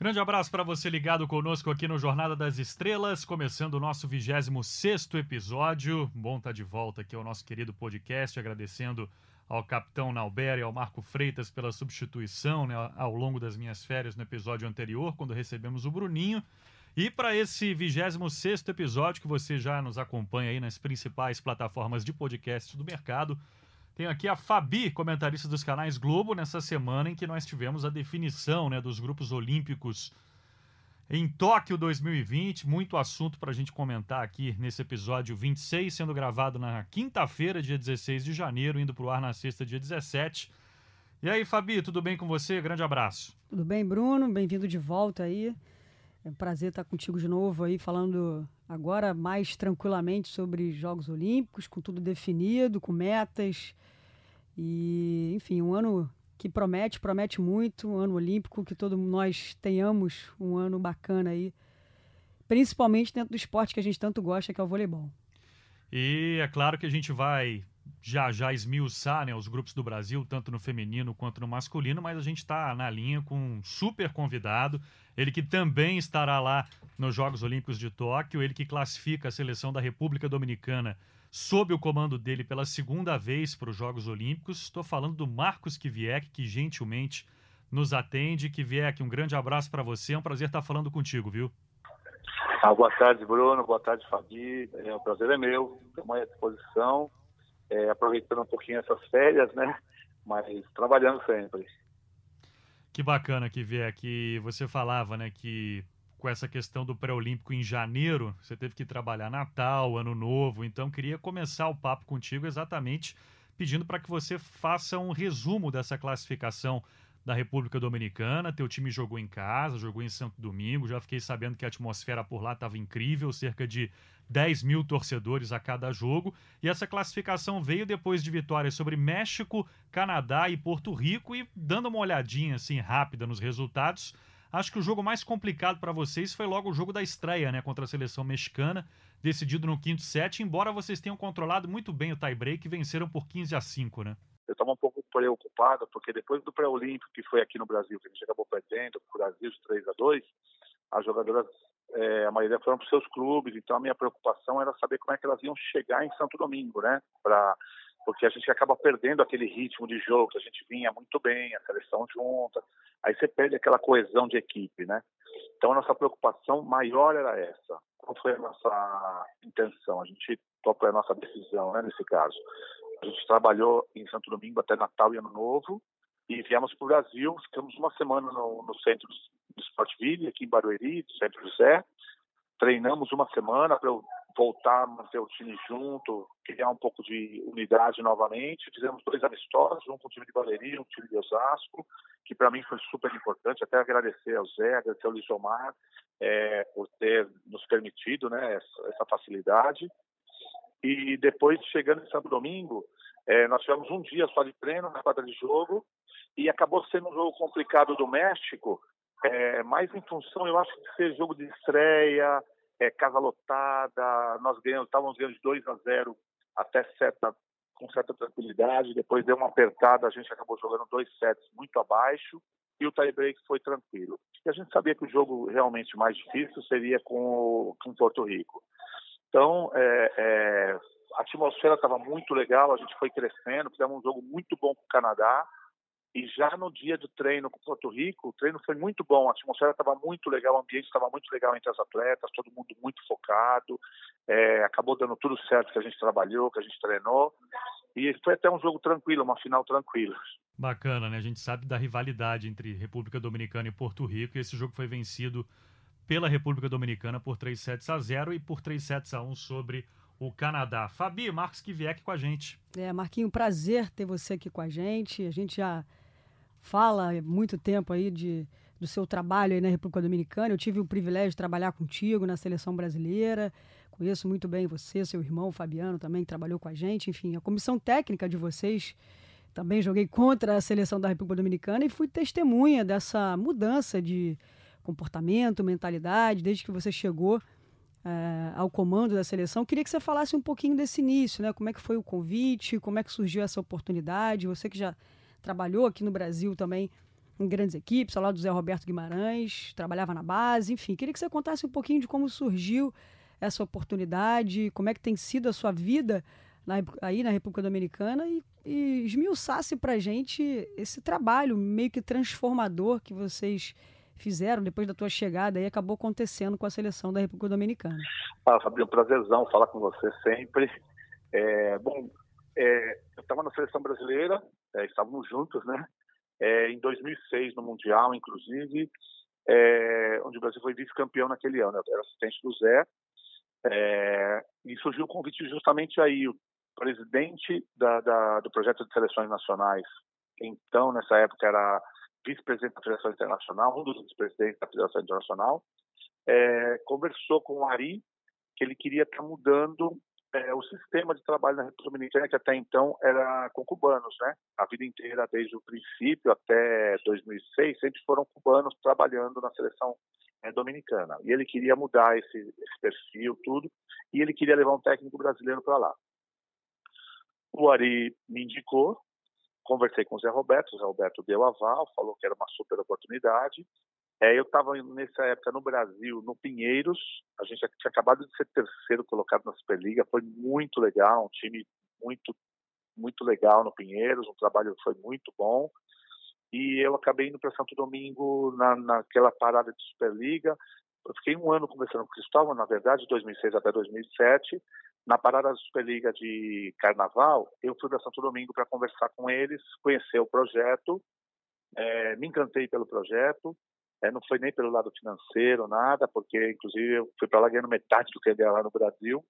Grande abraço para você ligado conosco aqui no Jornada das Estrelas, começando o nosso 26 episódio. Bom estar tá de volta aqui ao nosso querido podcast, agradecendo ao capitão Nauber e ao Marco Freitas pela substituição né, ao longo das minhas férias no episódio anterior, quando recebemos o Bruninho. E para esse 26 episódio, que você já nos acompanha aí nas principais plataformas de podcast do mercado, tenho aqui a Fabi, comentarista dos canais Globo, nessa semana em que nós tivemos a definição né, dos grupos olímpicos em Tóquio 2020. Muito assunto para a gente comentar aqui nesse episódio 26, sendo gravado na quinta-feira, dia 16 de janeiro, indo para o ar na sexta, dia 17. E aí, Fabi, tudo bem com você? Grande abraço. Tudo bem, Bruno? Bem-vindo de volta aí. É um prazer estar contigo de novo aí, falando agora mais tranquilamente sobre Jogos Olímpicos, com tudo definido, com metas, e, enfim, um ano que promete, promete muito, um ano olímpico, que todos nós tenhamos um ano bacana aí, principalmente dentro do esporte que a gente tanto gosta, que é o voleibol. E é claro que a gente vai já já esmiuçar né, os grupos do Brasil, tanto no feminino quanto no masculino, mas a gente está na linha com um super convidado, ele que também estará lá nos Jogos Olímpicos de Tóquio, ele que classifica a seleção da República Dominicana sob o comando dele pela segunda vez para os Jogos Olímpicos. Estou falando do Marcos Kivieck, que gentilmente nos atende. Kivieck, um grande abraço para você. É um prazer estar falando contigo, viu? Ah, boa tarde, Bruno. Boa tarde, Fabi. É, o prazer é meu. Estamos à disposição. É, aproveitando um pouquinho essas férias, né? Mas trabalhando sempre. Que bacana, Kivieck. Você falava, né, que com essa questão do pré-olímpico em janeiro, você teve que trabalhar Natal, Ano Novo, então queria começar o papo contigo exatamente pedindo para que você faça um resumo dessa classificação da República Dominicana. Teu time jogou em casa, jogou em Santo Domingo. Já fiquei sabendo que a atmosfera por lá estava incrível, cerca de 10 mil torcedores a cada jogo. E essa classificação veio depois de vitórias sobre México, Canadá e Porto Rico. E dando uma olhadinha assim rápida nos resultados, Acho que o jogo mais complicado para vocês foi logo o jogo da estreia, né, contra a seleção mexicana, decidido no quinto set, embora vocês tenham controlado muito bem o tie-break e venceram por 15 a 5, né? Eu estava um pouco preocupado, porque depois do pré-olímpico que foi aqui no Brasil, que a gente acabou perdendo para o Brasil de 3 a 2 as jogadoras, é, a maioria foram para os seus clubes, então a minha preocupação era saber como é que elas iam chegar em Santo Domingo, né? Para porque a gente acaba perdendo aquele ritmo de jogo que a gente vinha muito bem, a seleção junta, aí você perde aquela coesão de equipe, né? Então a nossa preocupação maior era essa. Qual foi a nossa intenção? A gente qual a nossa decisão, né, nesse caso? A gente trabalhou em Santo Domingo até Natal e Ano Novo e viemos para o Brasil, ficamos uma semana no, no centro do Sportville, aqui em Barueri, do Centro José, treinamos uma semana para eu voltar manter o time junto, criar um pouco de unidade novamente. Fizemos dois amistosos, um com o time de Valeria, um time de Osasco, que para mim foi super importante. Até agradecer ao Zé, agradecer ao Lisomar é, por ter nos permitido né, essa, essa, facilidade. E depois, chegando em Santo Domingo, é, nós tivemos um dia só de treino na quadra de jogo e acabou sendo um jogo complicado do México, é, mais em função, eu acho, de ser jogo de estreia, é, casa lotada, nós ganhamos, estávamos ganhando de 2 a 0 até certa, com certa tranquilidade, depois deu uma apertada, a gente acabou jogando dois sets muito abaixo e o tie-break foi tranquilo. E a gente sabia que o jogo realmente mais difícil seria com, com Porto Rico. Então, é, é, a atmosfera estava muito legal, a gente foi crescendo, fizemos um jogo muito bom com o Canadá, e já no dia do treino com Porto Rico, o treino foi muito bom, a atmosfera estava muito legal, o ambiente estava muito legal entre as atletas, todo mundo muito focado, é, acabou dando tudo certo que a gente trabalhou, que a gente treinou, e foi até um jogo tranquilo, uma final tranquila. Bacana, né? A gente sabe da rivalidade entre República Dominicana e Porto Rico, e esse jogo foi vencido pela República Dominicana por 3 sets a 0 e por 3 sets a 1 sobre o Canadá. Fabi, Marcos Kivieck com a gente. É, Marquinho, prazer ter você aqui com a gente. A gente já fala há muito tempo aí de, do seu trabalho aí na República Dominicana. Eu tive o privilégio de trabalhar contigo na seleção brasileira. Conheço muito bem você, seu irmão Fabiano também, que trabalhou com a gente. Enfim, a comissão técnica de vocês. Também joguei contra a seleção da República Dominicana e fui testemunha dessa mudança de comportamento, mentalidade, desde que você chegou é, ao comando da seleção. Queria que você falasse um pouquinho desse início, né? Como é que foi o convite, como é que surgiu essa oportunidade? Você que já trabalhou aqui no Brasil também em grandes equipes, ao lado do Zé Roberto Guimarães, trabalhava na base, enfim. Queria que você contasse um pouquinho de como surgiu essa oportunidade, como é que tem sido a sua vida na, aí na República Dominicana e, e esmiuçasse para gente esse trabalho meio que transformador que vocês fizeram depois da tua chegada e acabou acontecendo com a seleção da República Dominicana. Ah, Fabio, prazerzão falar com você sempre. É, bom, é, eu estava na seleção brasileira, é, estávamos juntos, né? É, em 2006 no Mundial, inclusive, é, onde o Brasil foi vice-campeão naquele ano. Eu era assistente do Zé. É, e surgiu o convite justamente aí. O presidente da, da, do projeto de seleções nacionais, então nessa época era vice-presidente da Federação Internacional, um dos vice-presidentes da Federação Internacional, é, conversou com o Ari que ele queria estar mudando é, o sistema de trabalho na República Dominicana, que até então era com cubanos, né? A vida inteira, desde o princípio até 2006, sempre foram cubanos trabalhando na seleção é, dominicana. E ele queria mudar esse, esse perfil, tudo, e ele queria levar um técnico brasileiro para lá. O Ari me indicou, conversei com o Zé Roberto, o Zé Roberto deu aval, falou que era uma super oportunidade. É, eu estava nessa época no Brasil, no Pinheiros, a gente tinha acabado de ser terceiro colocado na Superliga, foi muito legal, um time muito muito legal no Pinheiros, um trabalho foi muito bom. E eu acabei indo para Santo Domingo na, naquela parada de Superliga. Eu fiquei um ano conversando com o Cristóvão, na verdade, de 2006 até 2007. Na parada da Superliga de Carnaval, eu fui para Santo Domingo para conversar com eles, conhecer o projeto, é, me encantei pelo projeto, é, não foi nem pelo lado financeiro, nada, porque inclusive eu fui para lá ganhando metade do que eu ganhava lá no Brasil,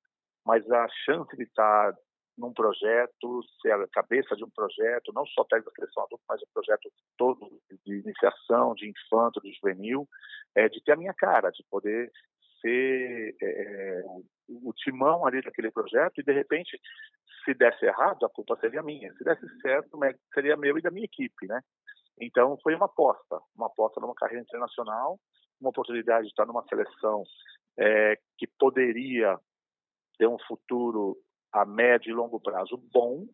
mas a chance de estar num projeto, ser a cabeça de um projeto, não só técnico da seleção adulta, mas um projeto todo de iniciação, de infanto, de juvenil, é, de ter a minha cara, de poder ser é, é o timão ali daquele projeto e, de repente, se desse errado, a culpa seria minha. Se desse certo, seria meu e da minha equipe, né? Então, foi uma aposta, uma aposta numa carreira internacional, uma oportunidade de estar numa seleção é, que poderia ter um futuro a médio e longo prazo bom,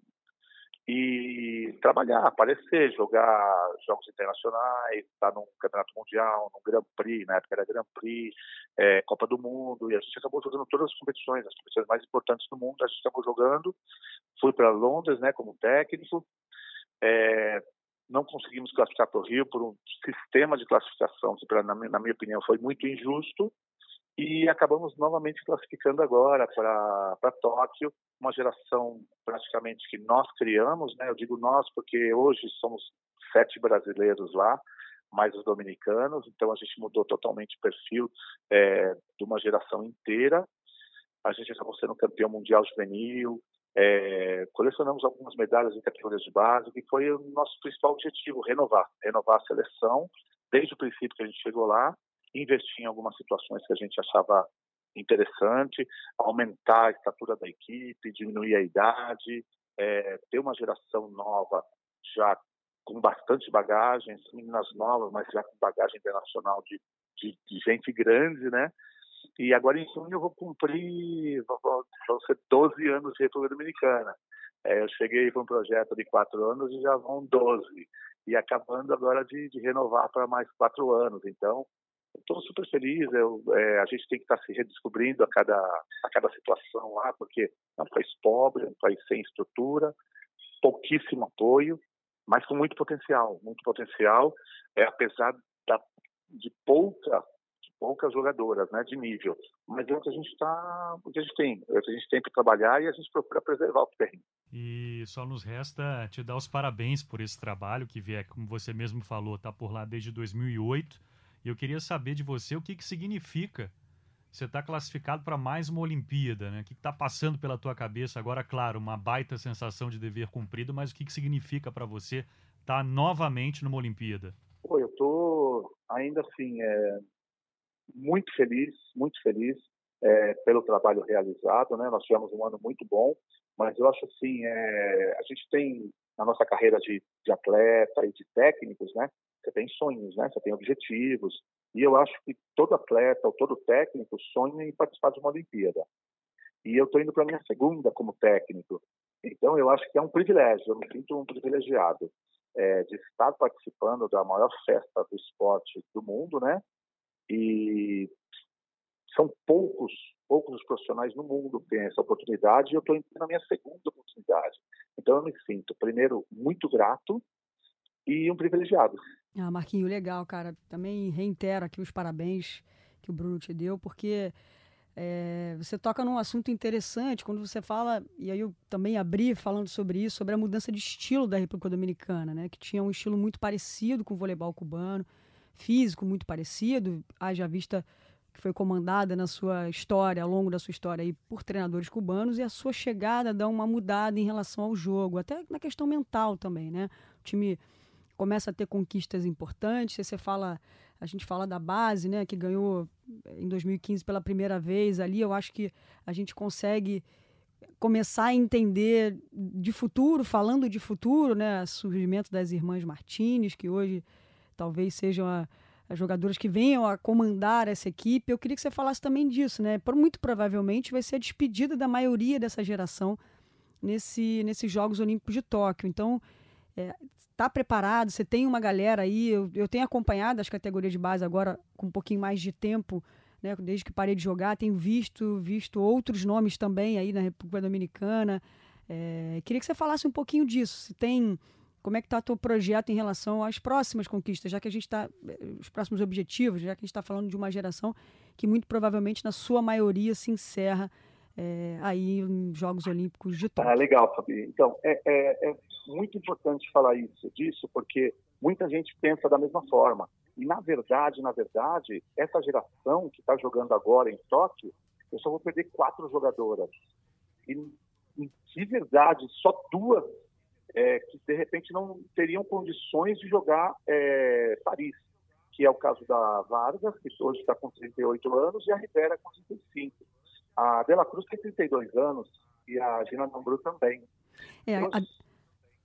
e trabalhar, aparecer, jogar jogos internacionais, estar num campeonato mundial, num Grand Prix, na época era Grand Prix, é, Copa do Mundo, e a gente acabou jogando todas as competições, as competições mais importantes do mundo, a gente acabou jogando, fui para Londres, né, como técnico, é, não conseguimos classificar para o Rio por um sistema de classificação que, pra, na minha opinião, foi muito injusto, e acabamos novamente classificando agora para Tóquio, uma geração praticamente que nós criamos, né? Eu digo nós porque hoje somos sete brasileiros lá, mais os dominicanos, então a gente mudou totalmente o perfil é, de uma geração inteira. A gente acabou sendo campeão mundial juvenil, é, colecionamos algumas medalhas em categorias de base, que foi o nosso principal objetivo, renovar, renovar a seleção, desde o princípio que a gente chegou lá, investir em algumas situações que a gente achava interessante, aumentar a estatura da equipe, diminuir a idade, é, ter uma geração nova já com bastante bagagem, meninas novas, mas já com bagagem internacional de, de, de gente grande, né? E agora em junho eu vou cumprir, vão ser 12 anos de República Dominicana. É, eu cheguei para um projeto de quatro anos e já vão 12. E acabando agora de, de renovar para mais quatro anos. Então, estou super feliz. Eu, é, a gente tem que estar tá se redescobrindo a cada, a cada situação lá, porque é um país pobre, é um país sem estrutura, pouquíssimo apoio, mas com muito potencial, muito potencial, é, apesar da, de pouca poucas jogadoras, né, de nível. Mas é o que a gente está, o que a gente tem, é o que a gente tem para trabalhar e a gente procura preservar o que tem. E só nos resta te dar os parabéns por esse trabalho que vier, como você mesmo falou, está por lá desde 2008 e eu queria saber de você o que, que significa você estar tá classificado para mais uma Olimpíada, né? O que está passando pela tua cabeça agora? Claro, uma baita sensação de dever cumprido, mas o que, que significa para você estar tá novamente numa Olimpíada? Pô, eu tô ainda assim é, muito feliz, muito feliz é, pelo trabalho realizado, né? Nós tivemos um ano muito bom, mas eu acho assim, é, a gente tem na nossa carreira de, de atleta e de técnicos, né? Você tem sonhos, né? Você tem objetivos. E eu acho que todo atleta ou todo técnico sonha em participar de uma Olimpíada. E eu estou indo para a minha segunda como técnico. Então, eu acho que é um privilégio. Eu me sinto um privilegiado. é, de estar participando da maior festa do esporte do mundo, né? E são poucos, poucos os profissionais no mundo que têm essa oportunidade e eu estou na minha segunda oportunidade. Então eu me sinto, primeiro, muito grato e um privilegiado. Ah, Marquinho, legal, cara. Também reitero aqui os parabéns que o Bruno te deu, porque é, você toca num assunto interessante quando você fala, e aí eu também abri falando sobre isso, sobre a mudança de estilo da República Dominicana, né? Que tinha um estilo muito parecido com o voleibol cubano, físico muito parecido, haja vista que foi comandada na sua história, ao longo da sua história aí, por treinadores cubanos, e a sua chegada dá uma mudada em relação ao jogo, até na questão mental também, né? O time começa a ter conquistas importantes, você fala a gente fala da base, né, que ganhou em 2015 pela primeira vez ali. Eu acho que a gente consegue começar a entender de futuro, falando de futuro, né, surgimento das irmãs Martinez, que hoje talvez sejam as jogadoras que venham a comandar essa equipe. Eu queria que você falasse também disso, né? Muito provavelmente vai ser a despedida da maioria dessa geração nesse, nesses Jogos Olímpicos de Tóquio. Então, é, tá preparado, você tem uma galera aí, eu, eu tenho acompanhado as categorias de base agora com um pouquinho mais de tempo, né, desde que parei de jogar, tenho visto, visto outros nomes também aí na República Dominicana. É, queria que você falasse um pouquinho disso, se tem, como é que está o teu projeto em relação às próximas conquistas, já que a gente está, os próximos objetivos, já que a gente está falando de uma geração que muito provavelmente na sua maioria se encerra é, aí em Jogos Olímpicos de Tóquio. Ah, legal, Fabi. Então, é, é, é muito importante falar isso, disso, porque muita gente pensa da mesma forma. E, na verdade, na verdade, essa geração que está jogando agora em Tóquio, eu só vou perder quatro jogadoras. E, de verdade, só duas é, que, de repente, não teriam condições de jogar é, Paris, que é o caso da Vargas, que hoje está com 38 anos, e a Rivera com 35. A Dela Cruz tem 32 anos e a Gina Nambru também. É, a,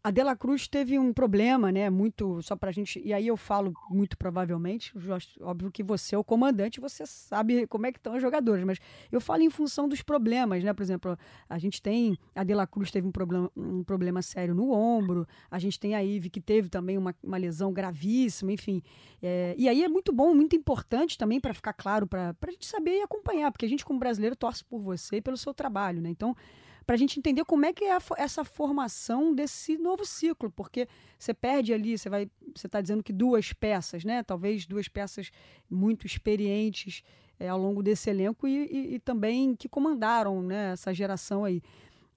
a Dela Cruz teve um problema, né? Muito, só pra gente. E aí eu falo muito provavelmente, óbvio que você é o comandante, você sabe como é que estão os jogadores, mas eu falo em função dos problemas, né? Por exemplo, a gente tem. A Dela Cruz teve um problema, um problema sério no ombro, a gente tem a Ive que teve também uma, uma lesão gravíssima, enfim. É, e aí é muito bom, muito importante também para ficar claro, para a gente saber e acompanhar, porque a gente, como brasileiro, torce por você e pelo seu trabalho, né? Então para a gente entender como é que é a, essa formação desse novo ciclo, porque você perde ali, você vai, você está dizendo que duas peças, né? Talvez duas peças muito experientes é, ao longo desse elenco e, e, e, também que comandaram né, essa geração aí.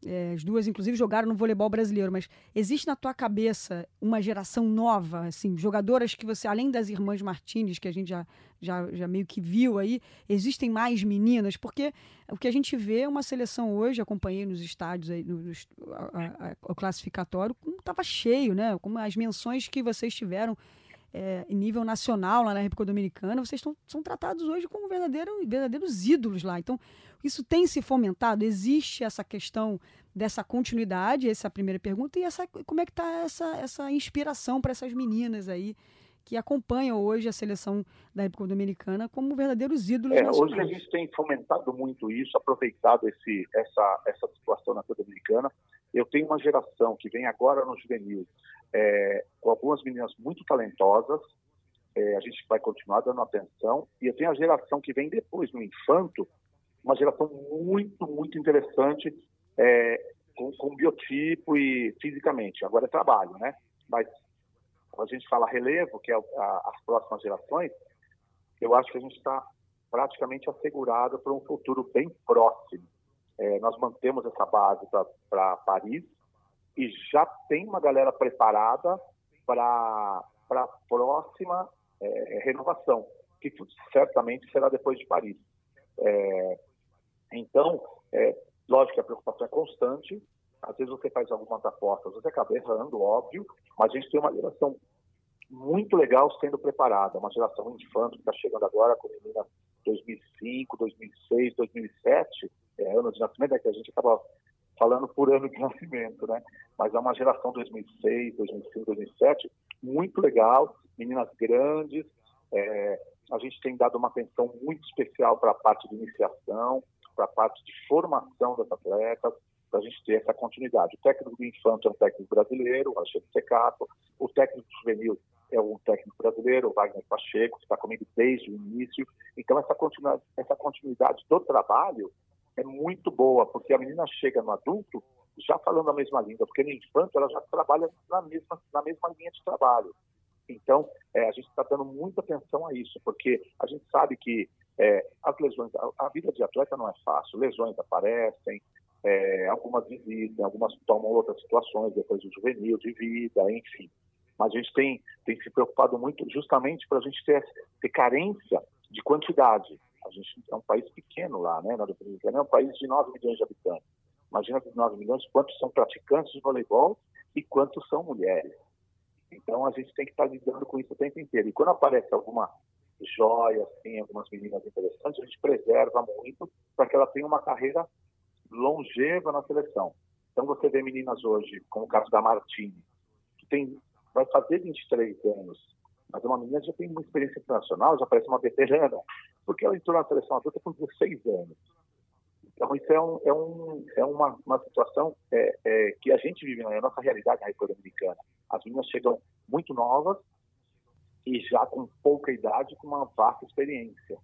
É, as duas, inclusive, jogaram no voleibol brasileiro, mas existe na tua cabeça uma geração nova, assim, jogadoras que você, além das irmãs Martinez, que a gente já, já, já meio que viu aí, existem mais meninas? Porque o que a gente vê é uma seleção hoje, acompanhei nos estádios, aí, no, o classificatório, como estava cheio, né? Como as menções que vocês tiveram é, em nível nacional lá na República Dominicana, vocês tão, são tratados hoje como verdadeiro, verdadeiros ídolos lá. Então, isso tem se fomentado? Existe essa questão dessa continuidade? Essa é a primeira pergunta. E essa, como é que está essa, essa inspiração para essas meninas aí que acompanham hoje a seleção da República Dominicana como verdadeiros ídolos é, nacionais? Hoje a gente tem fomentado muito isso, aproveitado esse, essa, essa situação na República Dominicana. Eu tenho uma geração que vem agora no juvenil, é, com algumas meninas muito talentosas, é, a gente vai continuar dando atenção, e eu tenho a geração que vem depois, no infanto, uma geração muito, muito interessante, é, com, com, biotipo e fisicamente. Agora é trabalho, né? Mas quando a gente fala relevo, que é a, as próximas gerações, eu acho que a gente está praticamente assegurado para um futuro bem próximo. É, nós mantemos essa base para Paris e já tem uma galera preparada para a próxima é, renovação, que certamente será depois de Paris. É, então, é, lógico que a preocupação é constante, às vezes você faz algumas apostas, você acaba errando, óbvio, mas a gente tem uma geração muito legal sendo preparada, uma geração infantil que está chegando agora com meninas 2005, 2006, 2007, é, ano de nascimento, é que a gente acaba falando por ano de nascimento, né? Mas é uma geração 2006, 2005, 2007, muito legal, meninas grandes, é, a gente tem dado uma atenção muito especial para a parte de iniciação, para a parte de formação das atletas, para a gente ter essa continuidade. O técnico do Infanto é um técnico brasileiro, o Alexandre Secato, O técnico juvenil é um técnico brasileiro, o Wagner Pacheco, que está comigo desde o início. Então, essa continuidade, essa continuidade do trabalho é muito boa, porque a menina chega no adulto já falando a mesma língua, porque no infanto ela já trabalha na mesma, na mesma linha de trabalho. Então, é, a gente está dando muita atenção a isso, porque a gente sabe que é, as lesões, a, a, vida de atleta não é fácil, lesões aparecem, é, algumas visitam, algumas tomam outras situações depois do juvenil, de vida, enfim. Mas a gente tem, tem se preocupado muito justamente para a gente ter, ter carência de quantidade. A gente é um país pequeno lá, né? Na Dominicana é um país de 9 milhões de habitantes. Imagina dos 9 milhões, quantos são praticantes de voleibol e quantos são mulheres. Então a gente tem que estar lidando com isso o tempo inteiro. E quando aparece alguma joia, assim, algumas meninas interessantes, a gente preserva muito para que ela tenha uma carreira longeva na seleção. Então você vê meninas hoje, como o caso da Martini, que tem, vai fazer 23 anos, mas é uma menina já tem uma experiência internacional, já parece uma veterana, porque ela entrou na seleção adulta com 16 anos. Então isso é, um, é, um, é uma, uma situação é, é, que a gente vive, é a nossa realidade na República Dominicana. As meninas chegam muito novas e já com pouca idade, com uma vasta experiência.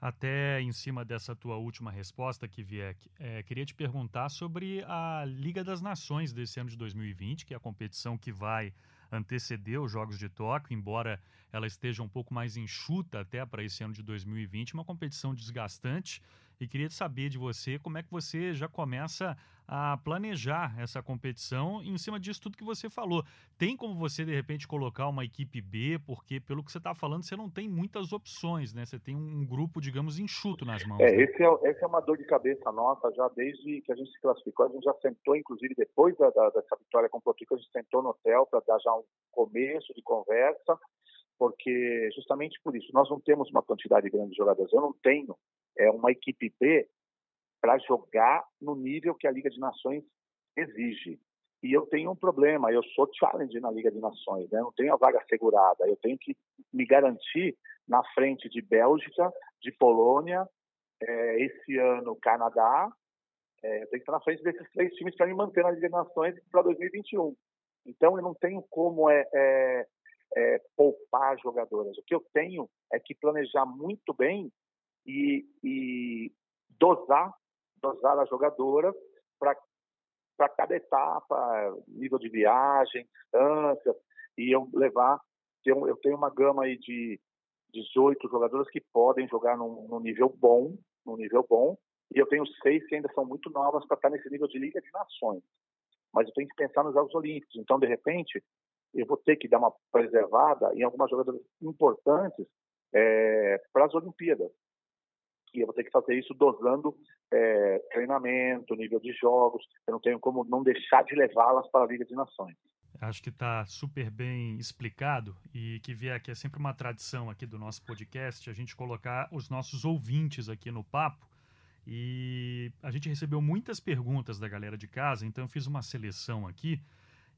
Até em cima dessa tua última resposta, Kiviek, é, queria te perguntar sobre a Liga das Nações desse ano de 2020, que é a competição que vai anteceder os Jogos de Tóquio, embora ela esteja um pouco mais enxuta até para esse ano de 2020, uma competição desgastante e queria saber de você como é que você já começa a planejar essa competição em cima disso tudo que você falou. Tem como você, de repente, colocar uma equipe B, porque pelo que você está falando, você não tem muitas opções, né? Você tem um grupo, digamos, enxuto nas mãos. É, né? esse é, essa é uma dor de cabeça nossa, já desde que a gente se classificou, a gente já sentou, inclusive depois da, da, dessa vitória com o Rico, a gente sentou no hotel para dar já um começo de conversa, porque justamente por isso, nós não temos uma quantidade grande de jogadores. Eu não tenho é, uma equipe B para jogar no nível que a Liga de Nações exige. E eu tenho um problema, eu sou challenge na Liga de Nações, né? não tenho a vaga assegurada, eu tenho que me garantir na frente de Bélgica, de Polônia, é, esse ano Canadá, é, eu tenho que estar na frente desses três times para me manter na Liga de Nações para 2021. Então eu não tenho como é, é, é, poupar jogadoras. O que eu tenho é que planejar muito bem e, e dosar, dosar as jogadoras para cada etapa, nível de viagem, distância, e eu levar, eu, tenho uma gama aí de 18 jogadoras que podem jogar num, nível bom, num nível bom, e eu tenho seis que ainda são muito novas para estar nesse nível de Liga de Nações. Mas eu tenho que pensar nos Jogos Olímpicos. Então, de repente, eu vou ter que dar uma preservada em algumas jogadoras importantes é, para as Olimpíadas. E eu vou ter que fazer isso dosando é, treinamento, nível de jogos. Eu não tenho como não deixar de levá-las para a Liga de Nações. Acho que está super bem explicado e que vier aqui é sempre uma tradição aqui do nosso podcast a gente colocar os nossos ouvintes aqui no papo e a gente recebeu muitas perguntas da galera de casa, então eu fiz uma seleção aqui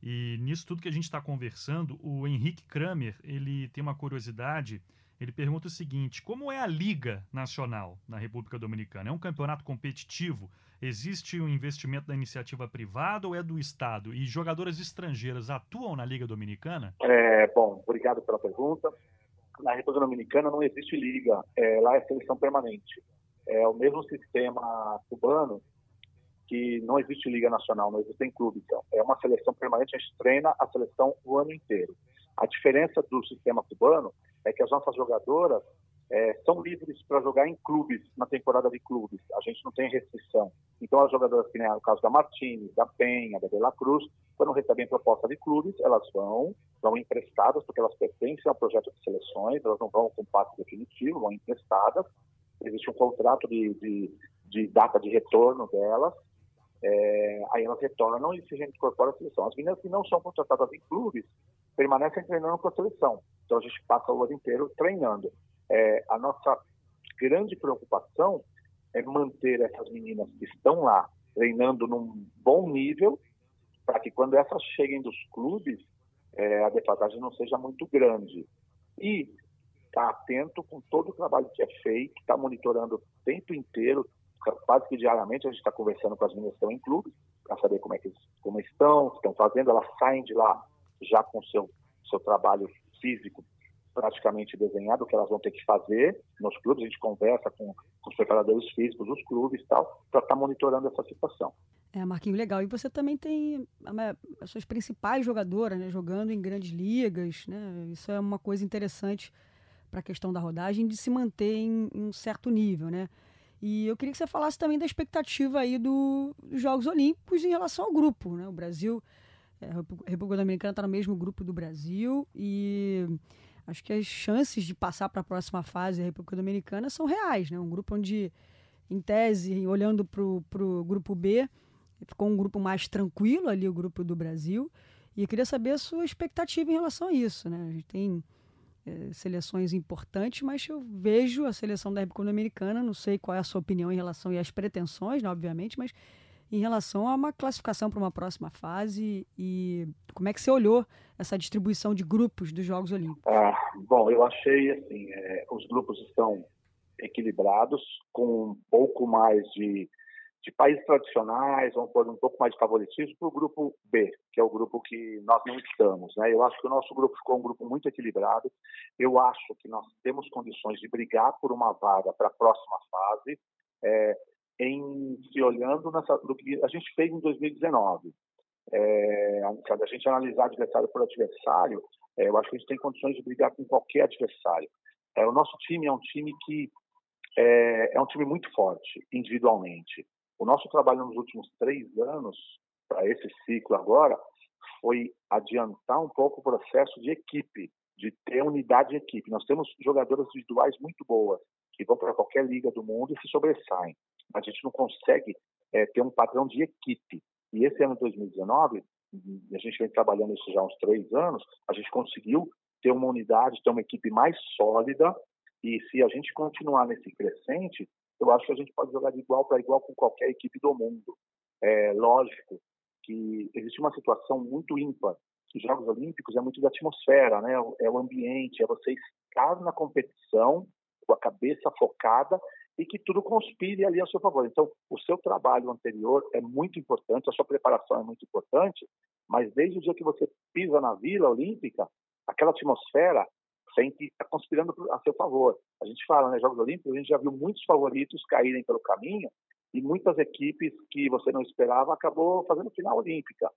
e nisso tudo que a gente está conversando, o Henrique Kramer ele tem uma curiosidade ele pergunta o seguinte: como é a Liga Nacional na República Dominicana? É um campeonato competitivo? Existe um investimento da iniciativa privada ou é do Estado? E jogadoras estrangeiras atuam na Liga Dominicana? É, bom, obrigado pela pergunta. Na República Dominicana não existe liga, é, lá é seleção permanente. É o mesmo sistema cubano que não existe liga nacional, não existem clubes. Então, é uma seleção permanente, a gente treina a seleção o ano inteiro. A diferença do sistema cubano é que as nossas jogadoras é, são livres para jogar em clubes, na temporada de clubes. A gente não tem restrição. Então, as jogadoras, que nem o caso da Martins, da Penha, da De La Cruz, quando recebem proposta de clubes, elas vão, vão emprestadas, porque elas pertencem ao projeto de seleções, elas não vão com passe definitivo, vão emprestadas. Existe um contrato de, de, de data de retorno delas. É, aí elas retornam e se incorporam à seleção. As meninas que não são contratadas em clubes permanecem treinando com a seleção. Então a gente passa o ano inteiro treinando. É, a nossa grande preocupação é manter essas meninas que estão lá treinando num bom nível, para que quando essas cheguem dos clubes, é, a defasagem não seja muito grande. E estar tá atento com todo o trabalho que é feito, estar tá monitorando o tempo inteiro, quase que diariamente a gente está conversando com as meninas que estão em clubes, para saber como é que como estão, estão fazendo, elas saem de lá já com seu seu trabalho físico praticamente desenhado, o que elas vão ter que fazer nos clubes. A gente conversa com, com os preparadores físicos dos clubes e tal, para estar tá monitorando essa situação. É, Marquinhos, legal. E você também tem as suas principais jogadoras né, jogando em grandes ligas. Né? Isso é uma coisa interessante para a questão da rodagem de se manter em, um certo nível. Né? E eu queria que você falasse também da expectativa aí do, dos Jogos Olímpicos em relação ao grupo. Né? O Brasil, é, a República Dominicana está no mesmo grupo do Brasil e acho que as chances de passar para a próxima fase da República Dominicana são reais, né? Um grupo onde, em tese, olhando para o grupo B, ficou um grupo mais tranquilo ali, o grupo do Brasil. E eu queria saber a sua expectativa em relação a isso, né? A gente tem é, seleções importantes, mas eu vejo a seleção da República Dominicana, não sei qual é a sua opinião em relação e as pretensões, né, obviamente, mas em relação a uma classificação para uma próxima fase e como é que você olhou essa distribuição de grupos dos Jogos Olímpicos? Ah, bom, eu achei assim, é, os grupos estão equilibrados, com um pouco mais de, de países tradicionais, vamos pôr um pouco mais de favoritismo para o grupo B, que é o grupo que nós não estamos. Né? Eu acho que o nosso grupo ficou um grupo muito equilibrado. Eu acho que nós temos condições de brigar por uma vaga para a próxima fase. É, em se olhando nessa, do que a gente fez em 2019. É, a gente analisar adversário por adversário, é, eu acho que a gente tem condições de brigar com qualquer adversário. É, o nosso time é um time que é, é um time muito forte individualmente. O nosso trabalho nos últimos três anos, para esse ciclo agora, foi adiantar um pouco o processo de equipe, de ter unidade de equipe. Nós temos jogadoras individuais muito boas, que vão para qualquer liga do mundo e se sobressaem a gente não consegue é, ter um padrão de equipe. E esse ano 2019, a gente vem trabalhando isso já há uns três anos, a gente conseguiu ter uma unidade, ter uma equipe mais sólida. E se a gente continuar nesse crescente, eu acho que a gente pode jogar de igual para igual com qualquer equipe do mundo. É lógico que existe uma situação muito ímpar. Os Jogos Olímpicos é muito da atmosfera, né? É o ambiente, é você estar na competição com a cabeça focada e que tudo conspire ali a seu favor. Então, o seu trabalho anterior é muito importante, a sua preparação é muito importante, mas desde o dia que você pisa na Vila Olímpica, aquela atmosfera sempre está conspirando a seu favor. A gente fala, né, Jogos Olímpicos, a gente já viu muitos favoritos caírem pelo caminho e muitas equipes que você não esperava acabou fazendo final olímpica.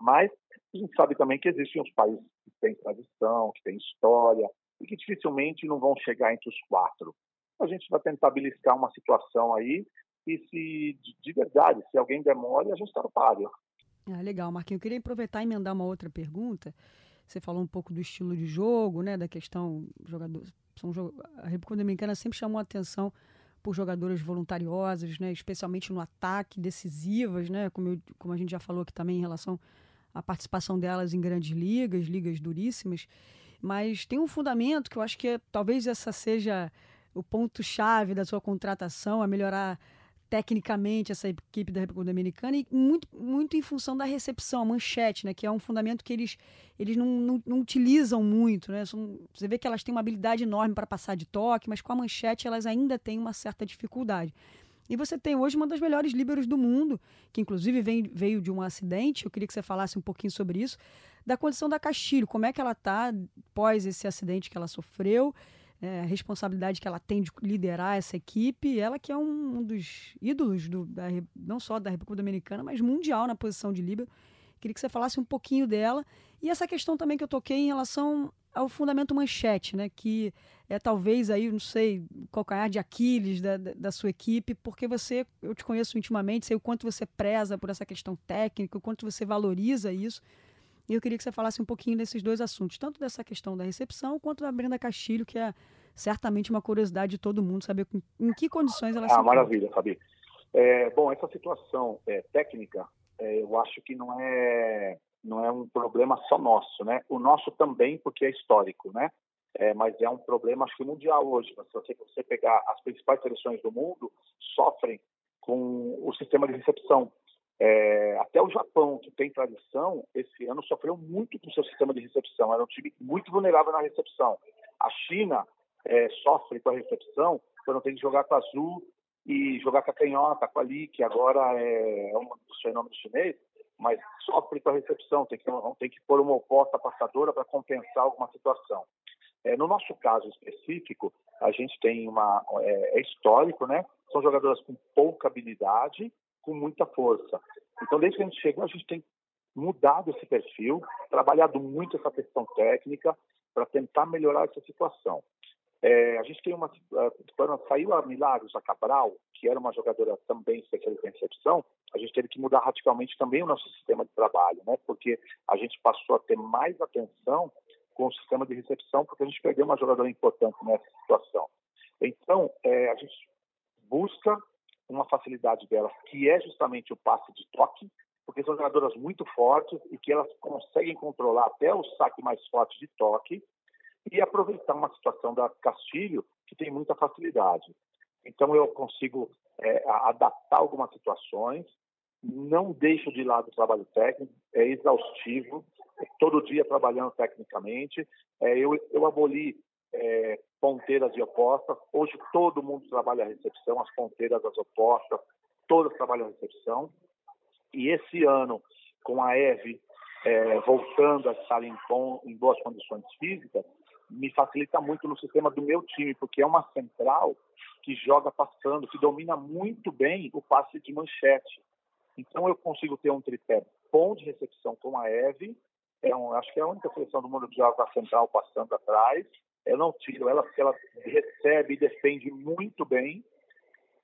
Mas a gente sabe também que existem os países que têm tradição, que têm história e que dificilmente não vão chegar entre os quatro a gente vai tentar beliscar uma situação aí e se de verdade, se alguém demole, a gente está no páreo. Ah, legal, Marquinhos. Eu queria aproveitar e emendar uma outra pergunta. Você falou um pouco do estilo de jogo, né, da questão jogador, são a República Dominicana sempre chamou a atenção por jogadoras voluntariosas, né, especialmente no ataque, decisivas, né, como, eu, como a gente já falou aqui também em relação à participação delas em grandes ligas, ligas duríssimas. Mas tem um fundamento que eu acho que é, talvez essa seja o ponto-chave da sua contratação, a melhorar tecnicamente essa equipe da República Dominicana e muito, muito em função da recepção, a manchete, né, que é um fundamento que eles, eles não, não, não utilizam muito. Né? São, você vê que elas têm uma habilidade enorme para passar de toque, mas com a manchete elas ainda têm uma certa dificuldade. E você tem hoje uma das melhores líberos do mundo, que inclusive vem, veio de um acidente. Eu queria que você falasse um pouquinho sobre isso, da condição da Castilho, como é que ela está após esse acidente que ela sofreu é, a responsabilidade que ela tem de liderar essa equipe, ela que é um, um dos ídolos do, da, não só da República Dominicana, mas mundial na posição de líbero. Queria que você falasse um pouquinho dela. E essa questão também que eu toquei em relação ao fundamento manchete, né? Que é talvez aí, não sei, calcanhar de Aquiles da, da, da, sua equipe, porque você, eu te conheço intimamente, sei o quanto você preza por essa questão técnica, o quanto você valoriza isso. E eu queria que você falasse um pouquinho desses dois assuntos, tanto dessa questão da recepção, quanto da Brenda Castilho, que é certamente uma curiosidade de todo mundo saber em que condições ela ah, se Ah, maravilha, Fabi. É, bom, essa situação é, técnica, é, eu acho que não é não é um problema só nosso, né? O nosso também, porque é histórico, né? É, mas é um problema, acho que mundial hoje. Se você, você pegar as principais seleções do mundo, sofrem com o sistema de recepção. É, até o Japão, que tem tradição, esse ano sofreu muito com seu sistema de recepção. Era um time muito vulnerável na recepção. A China é, sofre com a recepção quando tem que jogar com a Azul e jogar com a canhota, com a Li, que agora é, é um dos fenômenos chineses. mas sofre com a recepção, tem que, tem que pôr uma oposta passadora para compensar alguma situação. É, no nosso caso específico, a gente tem uma. É, é, histórico, né? São jogadoras com pouca habilidade, com muita força. Então, desde que a gente chegou, a gente tem mudado esse perfil, trabalhado muito essa questão técnica para tentar melhorar essa situação. É, a gente tem uma. Quando saiu a Milagros, a Cabral, que era uma jogadora também especialista em recepção, a gente teve que mudar radicalmente também o nosso sistema de trabalho, né? Porque a gente passou a ter mais atenção com o sistema de recepção, porque a gente perdeu uma jogadora importante nessa situação. Então, é, a gente busca uma facilidade delas, que é justamente o passe de toque, porque são jogadoras muito fortes e que elas conseguem controlar até o saque mais forte de toque e aproveitar uma situação da Castilho que tem muita facilidade. Então eu consigo é, adaptar algumas situações, não deixo de lado o trabalho técnico, é exaustivo, é todo dia trabalhando tecnicamente. É, eu, eu aboli é, ponteiras e opostas. Hoje todo mundo trabalha a recepção, as ponteiras, as opostas, todas trabalham a recepção. E esse ano, com a EVE é, voltando a estar em, bom, em boas condições físicas, me facilita muito no sistema do meu time, porque é uma central que joga passando, que domina muito bem o passe de manchete. Então eu consigo ter um tripé bom de recepção com a Eve, é um, acho que é a única seleção do mundo que joga a central passando atrás. Eu não tiro ela porque ela recebe e defende muito bem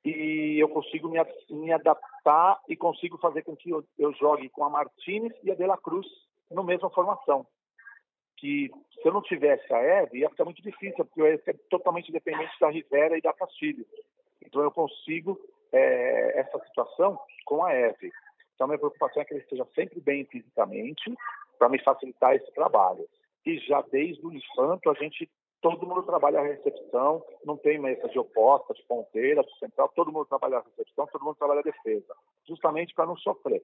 e eu consigo me, me adaptar e consigo fazer com que eu, eu jogue com a Martinez e a De La Cruz na mesma formação que se eu não tivesse a Eve, ia ficar muito difícil, porque eu ia ser totalmente dependente da Rivera e da Castilho. Então eu consigo é, essa situação com a Eve. Então minha preocupação é que ele esteja sempre bem fisicamente para me facilitar esse trabalho. E já desde o infanto a gente todo mundo trabalha a recepção, não tem mesa de oposta, de ponteira, de central, todo mundo trabalha a recepção, todo mundo trabalha a defesa, justamente para não sofrer.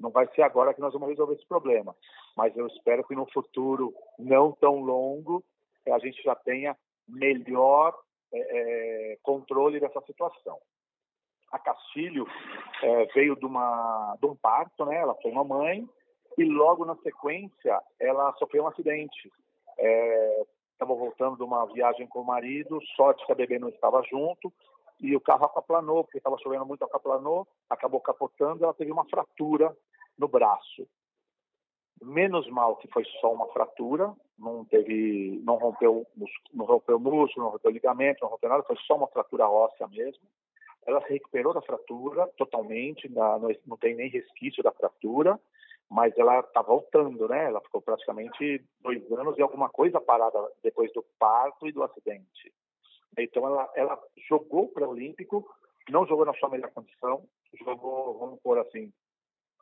Não vai ser agora que nós vamos resolver esse problema, mas eu espero que no futuro não tão longo a gente já tenha melhor é, é, controle dessa situação. A Castilho é, veio de, uma, de um parto, né? Ela foi uma mãe e logo na sequência ela sofreu um acidente. Estava voltando de uma viagem com o marido, sorte que a bebê não estava junto e o carro acaplanou, porque estava chovendo muito, acaplanou, acabou capotando, ela teve uma fratura no braço. Menos mal que foi só uma fratura, não teve, não rompeu, não rompeu músculo, não rompeu ligamento, não rompeu nada, foi só uma fratura óssea mesmo. Ela se recuperou da fratura totalmente, não tem nem resquício da fratura, mas ela está voltando, né? Ela ficou praticamente dois anos e alguma coisa parada depois do parto e do acidente. Então ela, ela jogou para o Olímpico, não jogou na sua melhor condição, jogou, vamos pôr assim,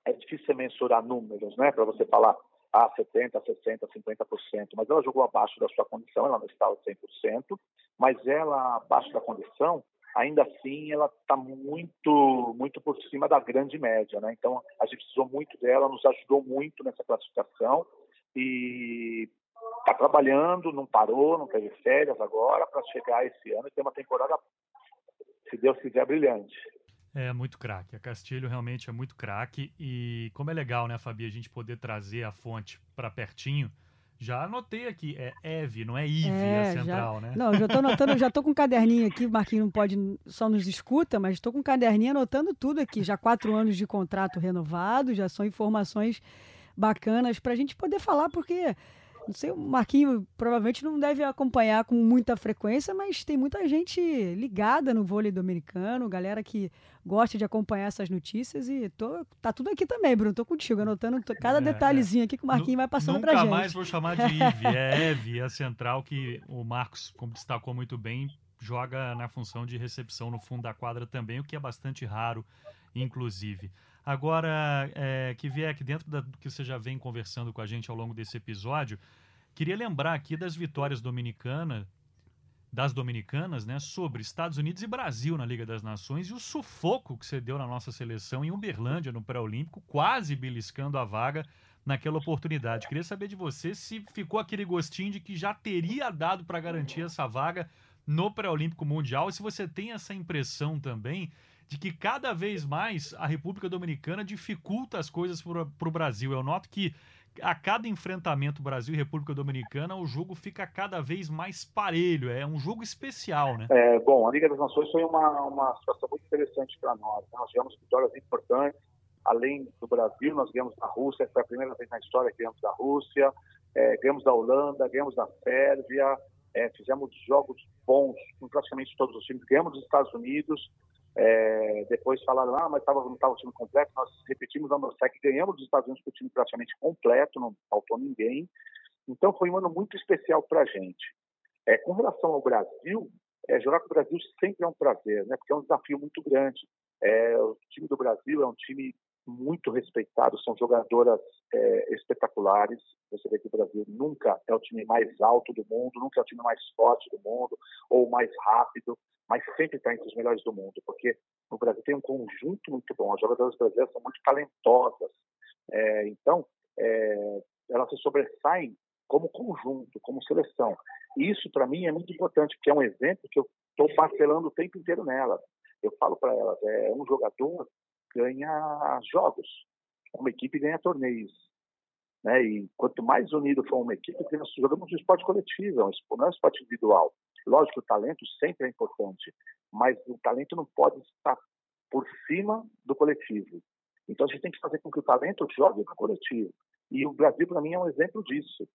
é difícil mensurar números, né, para você falar ah, 70, 60, 50%, mas ela jogou abaixo da sua condição, ela não estava 100%, mas ela abaixo da condição, ainda assim ela está muito muito por cima da grande média, né? Então a gente precisou muito dela, nos ajudou muito nessa classificação e está trabalhando, não parou, não teve férias agora para chegar esse ano e ter uma temporada, se Deus quiser, brilhante. É muito craque. A Castilho realmente é muito craque. E como é legal, né, Fabi, a gente poder trazer a fonte para pertinho. Já anotei aqui, é Eve, não é Ive é, a central, já... né? Não, já tô anotando, já tô com um caderninho aqui, o Marquinhos não pode, só nos escuta, mas estou com um caderninho anotando tudo aqui. Já quatro anos de contrato renovado, já são informações bacanas para a gente poder falar, porque não sei, o Marquinho provavelmente não deve acompanhar com muita frequência, mas tem muita gente ligada no vôlei dominicano, galera que gosta de acompanhar essas notícias e tô, tá tudo aqui também, Bruno. Tô contigo, anotando cada é, detalhezinho é. aqui que o Marquinho vai passando pra gente. Nunca mais vou chamar de Ive, é Eve, a central que o Marcos, como destacou muito bem, joga na função de recepção no fundo da quadra também, o que é bastante raro, inclusive. Agora, é, que vier aqui dentro do que você já vem conversando com a gente ao longo desse episódio, queria lembrar aqui das vitórias dominicanas, das dominicanas, né, sobre Estados Unidos e Brasil na Liga das Nações e o sufoco que você deu na nossa seleção em Uberlândia, no pré-olímpico, quase beliscando a vaga naquela oportunidade. Queria saber de você se ficou aquele gostinho de que já teria dado para garantir essa vaga no pré-olímpico mundial e se você tem essa impressão também de que cada vez mais a República Dominicana dificulta as coisas para o Brasil. Eu noto que a cada enfrentamento Brasil e República Dominicana, o jogo fica cada vez mais parelho. É um jogo especial, né? É, bom, a Liga das Nações foi uma, uma situação muito interessante para nós. Né? Nós tivemos vitórias importantes. Além do Brasil, nós ganhamos da Rússia, foi a primeira vez na história que ganhamos da Rússia, é, ganhamos da Holanda, ganhamos da Sérvia, é, fizemos jogos bons com praticamente todos os times, ganhamos dos Estados Unidos, é, depois falaram, ah, mas tava, não estava o time completo. Nós repetimos a Norsec, ganhamos dos Estados Unidos com o time praticamente completo, não faltou ninguém. Então foi um ano muito especial para a gente. É, com relação ao Brasil, é, jogar com o Brasil sempre é um prazer, né? porque é um desafio muito grande. É, o time do Brasil é um time muito respeitado, são jogadoras é, espetaculares. Você vê que o Brasil nunca é o time mais alto do mundo, nunca é o time mais forte do mundo ou mais rápido, mas sempre está entre os melhores do mundo, porque o Brasil tem um conjunto muito bom. As jogadoras brasileiras são muito talentosas. É, então, é, elas se sobressaem como conjunto, como seleção. Isso, para mim, é muito importante, porque é um exemplo que eu estou parcelando o tempo inteiro nela. Eu falo para elas, é um jogador ganha jogos, uma equipe ganha torneios. Né? E quanto mais unido for uma equipe, porque nós jogamos um esporte coletivo, não é um esporte individual. Lógico o talento sempre é importante, mas o talento não pode estar por cima do coletivo. Então a gente tem que fazer com que o talento jogue no coletivo. E o Brasil, para mim, é um exemplo disso.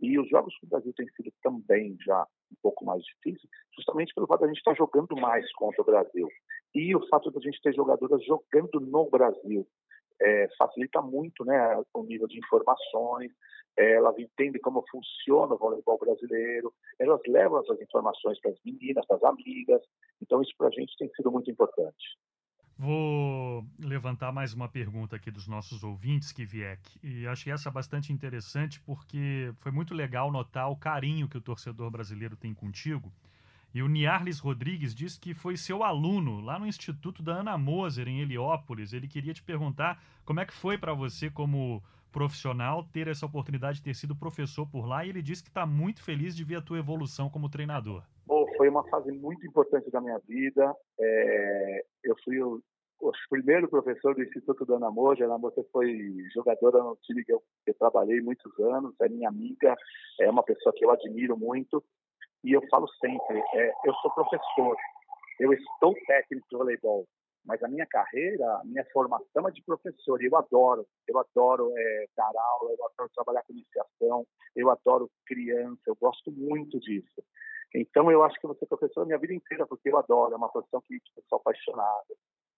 E os jogos que o Brasil tem sido também já um pouco mais difíceis, justamente pelo fato de a gente estar jogando mais contra o Brasil. E o fato de a gente ter jogadoras jogando no Brasil é, facilita muito né, o nível de informações, é, elas entendem como funciona o voleibol brasileiro, elas levam essas informações para as meninas, para as amigas, então isso para a gente tem sido muito importante. Vou levantar mais uma pergunta aqui dos nossos ouvintes, Kiviek, e achei essa bastante interessante porque foi muito legal notar o carinho que o torcedor brasileiro tem contigo. E o Niarles Rodrigues disse que foi seu aluno lá no Instituto da Ana Moser, em Heliópolis. Ele queria te perguntar como é que foi para você, como profissional, ter essa oportunidade de ter sido professor por lá. E ele disse que está muito feliz de ver a tua evolução como treinador. Foi uma fase muito importante da minha vida. É, eu fui o, o, primeiro professor do Instituto da Ana Moser. A Ana Moser foi jogadora no time que eu, que eu trabalhei muitos anos. É minha amiga, é uma pessoa que eu admiro muito. E eu falo sempre, é, eu sou professor, eu estou técnico de voleibol, mas a minha carreira, a minha formação é de professor. Eu adoro, eu adoro é, dar aula, eu adoro trabalhar com iniciação, eu adoro criança, eu gosto muito disso. Então eu acho que vou ser professor a minha vida inteira, porque eu adoro, é uma profissão que eu sou apaixonado.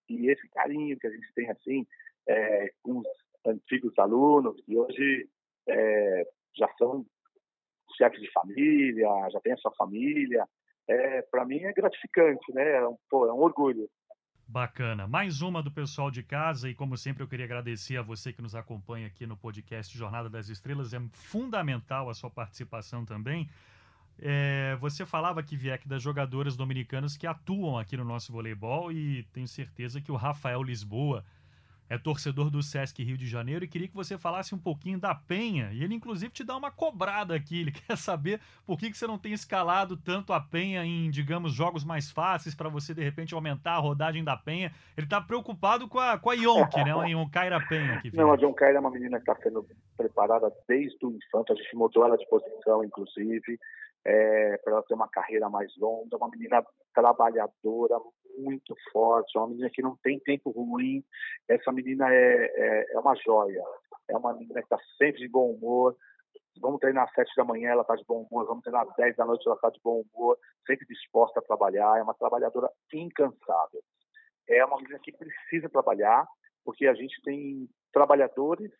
E esse carinho que a gente tem assim é, com os antigos alunos, que hoje é, já são chefe de família, já tem a sua família. É, para mim é gratificante, né? É um, pô, é um orgulho. Bacana. Mais uma do pessoal de casa e como sempre eu queria agradecer a você que nos acompanha aqui no podcast Jornada das Estrelas. É fundamental a sua participação também. É, você falava que Vieck das jogadoras dominicanas que atuam aqui no nosso voleibol e tenho certeza que o Rafael Lisboa é torcedor do Sesc Rio de Janeiro e queria que você falasse um pouquinho da Penha. E ele, inclusive, te dá uma cobrada aqui. Ele quer saber por que, que você não tem escalado tanto a Penha em, digamos, jogos mais fáceis para você, de repente, aumentar a rodagem da Penha. Ele está preocupado com a, com a Yonk, né? A Yonkaira Penha. Aqui, não, a Yonkaira é uma menina que está sendo preparada desde o infanto. A gente mudou ela de posição, inclusive é, para ela ter uma carreira mais longa, uma menina trabalhadora, muito forte, uma menina que não tem tempo ruim. Essa menina é, é, é uma joia, é uma menina que está sempre de bom humor. Vamos treinar às sete da manhã, ela está de bom humor. Vamos treinar às dez da noite, ela está de bom humor. Sempre disposta a trabalhar. É uma trabalhadora incansável. É uma menina que precisa trabalhar, porque a gente tem trabalhadores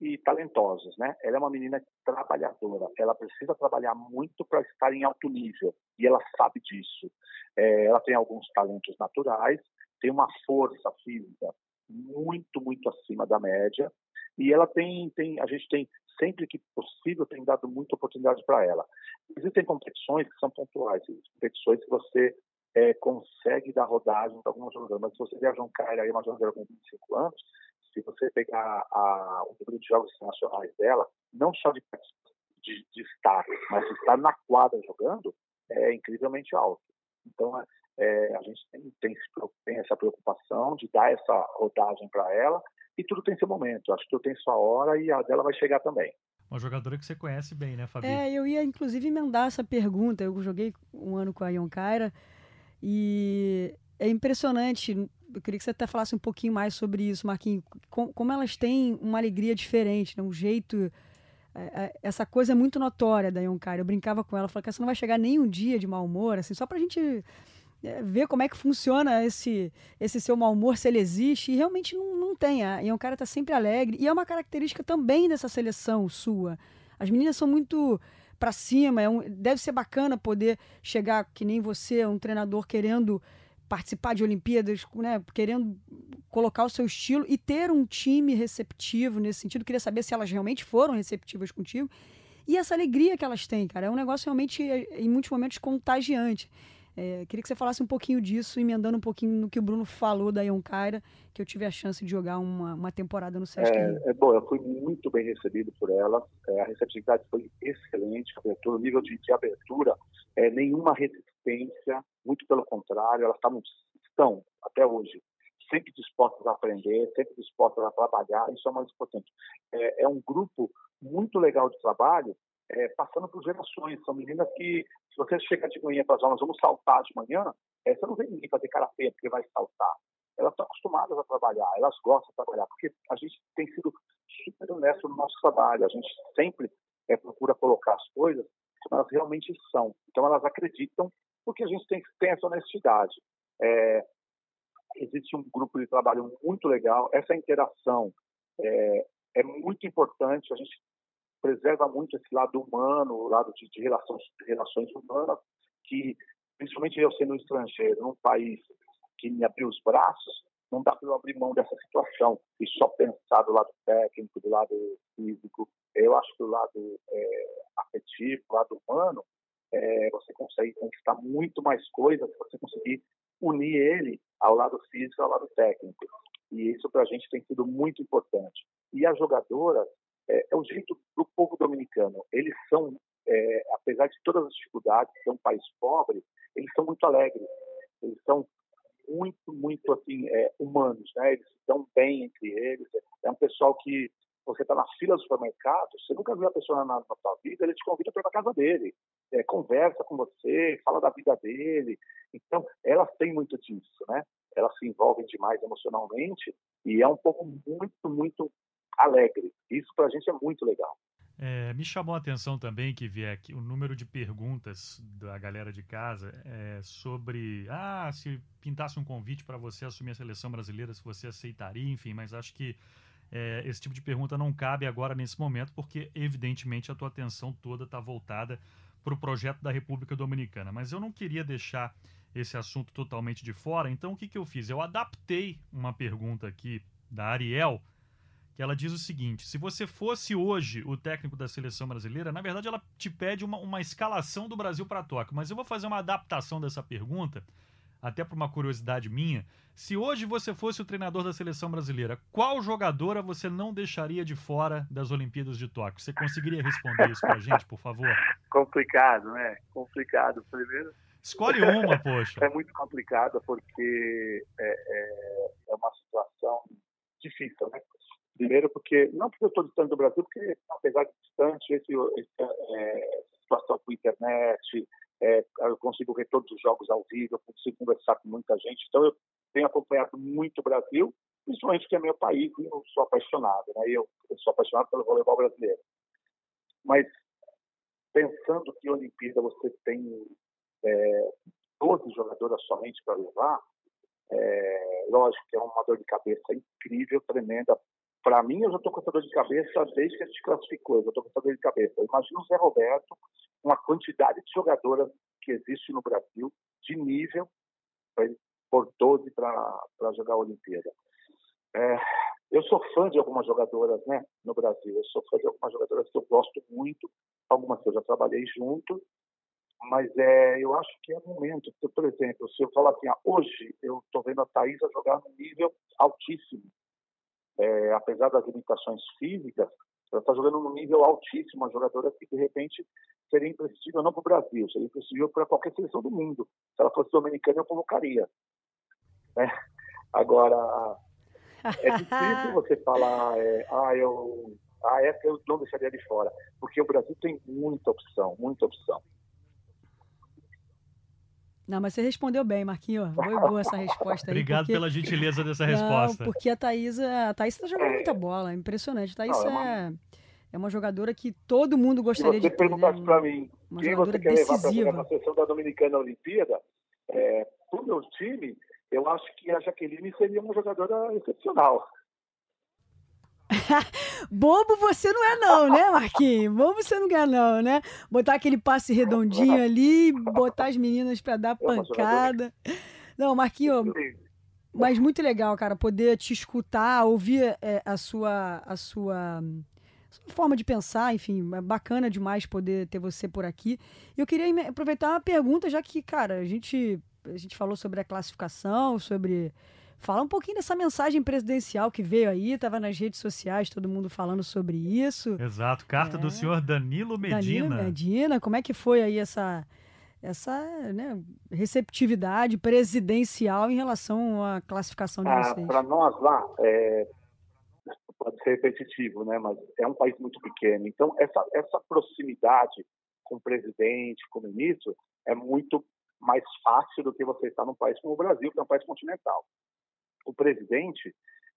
e talentosos, né? Ela é uma menina trabalhadora, ela precisa trabalhar muito para estar em alto nível e ela sabe disso. É, ela tem alguns talentos naturais, tem uma força física muito, muito acima da média e ela tem, tem a gente tem sempre que possível tem dado muita oportunidade para ela. Existem competições que são pontuais, competições que você é, consegue dar rodagem para algumas jogadoras, mas se você viajar um cara aí, uma jogadora com 25 anos, se você pegar a, o número de jogos internacionais dela, não só de, de, de estar, mas de estar na quadra jogando, é incrivelmente alto. Então, É, a gente tem, tem, tem, essa preocupação de dar essa rodagem para ela e tudo tem seu momento. Acho que eu tenho sua hora e a dela vai chegar também. Uma jogadora que você conhece bem, né, Fabi? É, eu ia inclusive emendar essa pergunta. Eu joguei um ano com a Yonkaira e é impressionante. Eu queria que você até falasse um pouquinho mais sobre isso, Marquinhos. Como elas têm uma alegria diferente, né? um jeito. É, é, essa coisa é muito notória da Yonkaira. Eu brincava com ela, falava que você não vai chegar nem um dia de mau humor, assim, só pra gente é, ver como é que funciona esse, esse seu mau humor, se ele existe, e realmente não, não tem. A cara tá sempre alegre, e é uma característica também dessa seleção sua. As meninas são muito para cima, é um, deve ser bacana poder chegar, que nem você, um treinador querendo participar de Olimpíadas, né, querendo colocar o seu estilo e ter um time receptivo nesse sentido. Queria saber se elas realmente foram receptivas contigo. E essa alegria que elas têm, cara, é um negócio realmente, em muitos momentos, contagiante. É, queria que você falasse um pouquinho disso, emendando um pouquinho no que o Bruno falou da Yonkaira, que eu tive a chance de jogar uma, uma temporada no Sesc. É, é, bom, eu fui muito bem recebido por ela, é, a receptividade foi excelente, abertura, o nível de, de abertura, é, nenhuma resistência, muito pelo contrário, elas tavam, estão, até hoje, sempre dispostas a aprender, sempre dispostas a trabalhar, isso é o mais importante. É, é um grupo muito legal de trabalho, é, passando por gerações. São meninas que, se você chega de manhã para as aulas, vamos saltar de manhã, é, você não vê ninguém fazer cara feia porque vai saltar. Elas estão acostumadas a trabalhar, elas gostam de trabalhar, porque a gente tem sido super honesto no nosso trabalho, a gente sempre é, procura colocar as coisas como elas realmente são. Então, elas acreditam, porque a gente tem, tem essa honestidade. É, existe um grupo de trabalho muito legal, essa interação é, é muito importante, a gente preserva muito esse lado humano, o lado de, de relações, relações humanas, que, principalmente eu sendo estrangeiro, num país que me abriu os braços, não dá para eu abrir mão dessa situação e só pensar do lado técnico, do lado físico. Eu acho que o lado é, afetivo, o lado humano, é, você consegue conquistar muito mais coisas se você conseguir unir ele ao lado físico ao lado técnico. E isso para a gente tem sido muito importante. E as jogadoras, é, é o jeito do povo dominicano. Eles são, é, apesar de todas as dificuldades, ser um país pobre, eles são muito alegres. Eles são muito, muito assim é, humanos, né? Eles estão bem entre eles. É um pessoal que você está na fila do supermercado, você nunca viu a pessoa na, na sua vida, ele te convida para ir para casa dele, é, conversa com você, fala da vida dele. Então, elas têm muito disso, né? Elas se envolvem demais emocionalmente e é um pouco muito, muito alegre. Isso para a gente é muito legal. É, me chamou a atenção também que aqui o número de perguntas da galera de casa é, sobre ah, se pintasse um convite para você assumir a seleção brasileira, se você aceitaria, enfim, mas acho que é, esse tipo de pergunta não cabe agora nesse momento, porque evidentemente a tua atenção toda está voltada para o projeto da República Dominicana. Mas eu não queria deixar esse assunto totalmente de fora, então o que, que eu fiz? Eu adaptei uma pergunta aqui da Ariel que ela diz o seguinte: se você fosse hoje o técnico da seleção brasileira, na verdade ela te pede uma, uma escalação do Brasil para Tóquio, mas eu vou fazer uma adaptação dessa pergunta, até por uma curiosidade minha. Se hoje você fosse o treinador da seleção brasileira, qual jogadora você não deixaria de fora das Olimpíadas de Tóquio? Você conseguiria responder isso pra gente, por favor? Complicado, né? Complicado. Primeiro. Escolhe uma, poxa. É muito complicado porque é, é, é uma situação difícil, né? Primeiro, porque não porque eu estou distante do Brasil, porque apesar de distante, esse, esse é, situação com a internet, é, eu consigo ver todos os jogos ao vivo, eu consigo conversar com muita gente. Então, eu tenho acompanhado muito o Brasil, principalmente porque é meu país e eu sou apaixonado, né? Eu, eu sou apaixonado pelo voleibol brasileiro. Mas pensando que a Olimpíada você tem é, 12 jogadoras somente para levar, é, lógico que é uma dor de cabeça incrível, tremenda para mim, eu já estou com essa dor de cabeça desde que a gente classificou. Eu já estou com essa dor de cabeça. Imagina o Zé Roberto, uma quantidade de jogadoras que existe no Brasil, de nível, por 12 para jogar a Olimpíada. É, eu sou fã de algumas jogadoras né, no Brasil. Eu sou fã de algumas jogadoras que eu gosto muito, algumas que eu já trabalhei junto, mas é, eu acho que é momento. Por exemplo, se eu falar assim, ah, hoje eu estou vendo a Thaisa jogar num nível altíssimo é, apesar das limitações físicas, ela está jogando num nível altíssimo, uma jogadora que de repente seria imprescindível não para o Brasil, seria imprescindível para qualquer seleção do mundo. Se ela fosse dominicana, eu convocaria. Né? Agora, é difícil você falar, é, ah, eu, ah, essa eu não deixaria de fora, porque o Brasil tem muita opção, muita opção. Não, mas você respondeu bem, Marquinhos. Foi boa essa resposta aí. Obrigado porque... pela gentileza dessa não, resposta. Porque a Thaís, a Thaís tá jogando é... muita bola, é impressionante. A Thaís não, é, uma... é, é, uma... jogadora que todo mundo gostaria de ter. Se você perguntasse né? para mim uma quem você quer decisiva. levar para jogar na seleção da Dominicana Olimpíada, é, pro meu time, eu acho que a Jaqueline seria uma jogadora excepcional. Bobo você não é não, né, Marquinhos? Bobo você não é não, né? Botar aquele passe redondinho ali, botar as meninas para dar pancada. Não, Marquinhos, mas muito legal, cara, poder te escutar, ouvir é, a sua a sua forma de pensar, enfim, é bacana demais poder ter você por aqui. Eu queria aproveitar uma pergunta, já que, cara, a gente a gente falou sobre a classificação, sobre Fala um pouquinho dessa mensagem presidencial que veio aí, estava nas redes sociais, todo mundo falando sobre isso. Exato, carta é. do senhor Danilo Medina. Danilo Medina, como é que foi aí essa, essa né, receptividade presidencial em relação à classificação de ah, vocês? Para nós lá, é, pode ser repetitivo, né, mas é um país muito pequeno. Então, essa, essa proximidade com o presidente, com o ministro, é muito mais fácil do que você estar num país como o Brasil, que é um país continental o presidente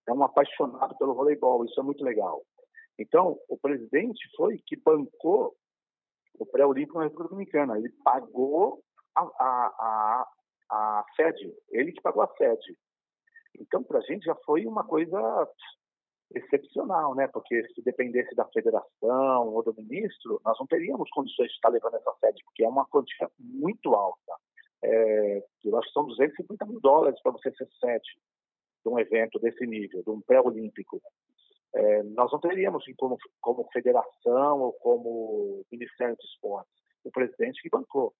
é um apaixonado pelo voleibol, isso é muito legal. Então, o presidente foi que bancou o pré-olímpico na República Dominicana. Ele pagou a, a, a, a sede, ele que pagou a sede. Então, para a gente já foi uma coisa excepcional, né? Porque se dependesse da federação ou do ministro, nós não teríamos condições de estar levando essa sede, porque é uma quantia muito alta. É, eu acho que são 250 mil dólares para você ser sede de um evento desse nível, de um pré-olímpico. É, nós não teríamos como, como federação ou como Ministério dos Esportes. O presidente que bancou.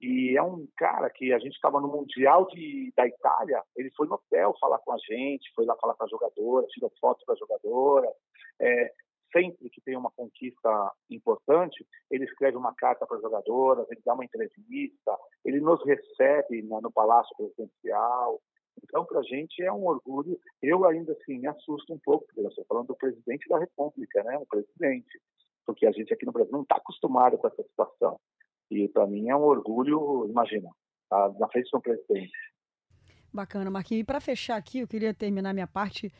E é um cara que a gente estava no Mundial de, da Itália, ele foi no hotel falar com a gente, foi lá falar com a jogadora, tirou foto com a jogadora. É, sempre que tem uma conquista importante, ele escreve uma carta para as jogadoras, ele dá uma entrevista, ele nos recebe no Palácio Presidencial. Então, para a gente é um orgulho. Eu ainda assim me assusto um pouco, porque eu estou falando do presidente da República, né? O presidente, porque a gente aqui no Brasil não está acostumado com essa situação. E para mim é um orgulho, imagina, tá na frente do presidente. Bacana, Marquinhos. E para fechar aqui, eu queria terminar minha parte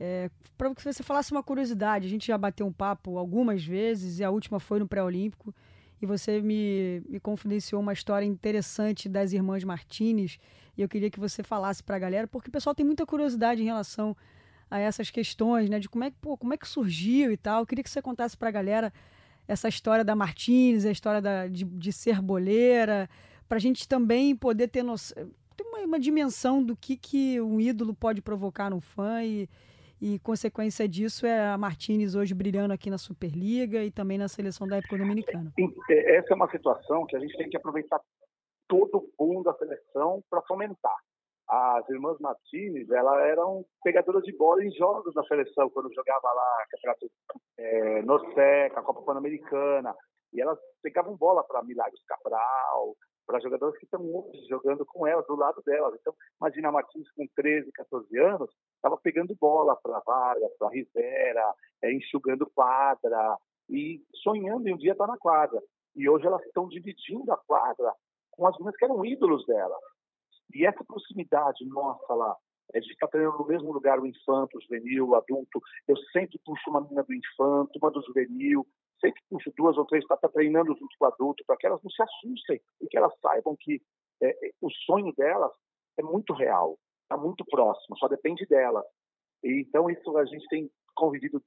é, para que você falasse uma curiosidade. A gente já bateu um papo algumas vezes e a última foi no pré-olímpico e você me, me confidenciou uma história interessante das irmãs Martinez e eu queria que você falasse para a galera, porque o pessoal tem muita curiosidade em relação a essas questões, né, de como é que, como é que surgiu e tal. Eu queria que você contasse para a galera essa história da Martinez, a história da, de, de ser boleira, para a gente também poder ter, noção, ter uma, uma dimensão do que, que um ídolo pode provocar no fã e, e consequência disso é a Martinez hoje brilhando aqui na Superliga e também na seleção da época dominicana. Essa é uma situação que a gente tem que aproveitar todo o boom da seleção para fomentar. As irmãs Martinez, elas eram pegadoras de bola em jogos da seleção, quando jogava lá Campeonato é, Norseca, Copa Pan-Americana, e elas pegavam bola para Milagres Cabral, para jogadores que estão hoje jogando com ela, do lado delas. Então, imagina a Martins com 13, 14 anos, estava pegando bola para Vargas, para Rivera, é, enxugando quadra e sonhando em um dia estar tá na quadra. E hoje elas estão dividindo a quadra com as meninas que eram ídolos dela. E essa proximidade nossa lá, é de estar treinando no mesmo lugar o infanto, o juvenil, o adulto. Eu sempre puxo uma menina do infanto, uma do juvenil, sempre puxo duas ou três para estar treinando junto com o adulto, para que elas não se assustem e que elas saibam que é, é o sonho delas é muito real, está muito próximo, só depende delas. E, então, isso a gente tem convivido